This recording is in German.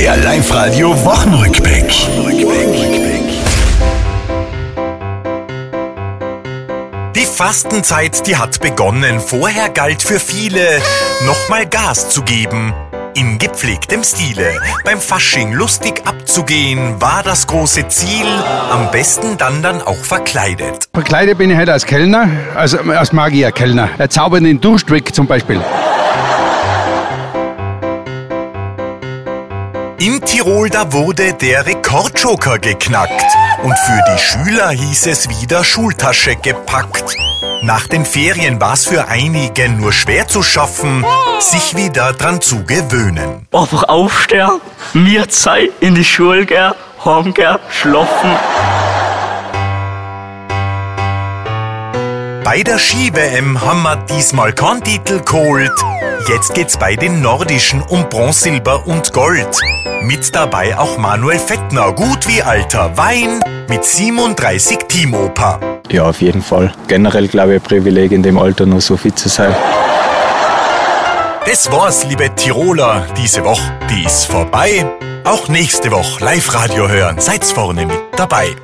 Der Live-Radio Wochenrückblick. Die Fastenzeit, die hat begonnen. Vorher galt für viele, nochmal Gas zu geben. In gepflegtem Stile. Beim Fasching lustig abzugehen, war das große Ziel. Am besten dann dann auch verkleidet. Verkleidet bin ich heute als Kellner, also als Magier-Kellner. Der zaubernden Duschtrick zum Beispiel. In Tirol, da wurde der Rekordjoker geknackt. Und für die Schüler hieß es wieder Schultasche gepackt. Nach den Ferien war's für einige nur schwer zu schaffen, sich wieder dran zu gewöhnen. Einfach aufstehen, mir Zeit in die Schule gehen, heimgehen, schlafen. Bei der Ski-WM haben wir diesmal keinen Titel geholt. Jetzt geht's bei den Nordischen um Bronze, Silber und Gold. Mit dabei auch Manuel Fettner, gut wie alter Wein, mit 37 Teamoper. Ja, auf jeden Fall. Generell glaube ich ein Privileg in dem Alter noch so fit zu sein. Das war's, liebe Tiroler, diese Woche, die ist vorbei. Auch nächste Woche Live-Radio hören, seid's vorne mit dabei.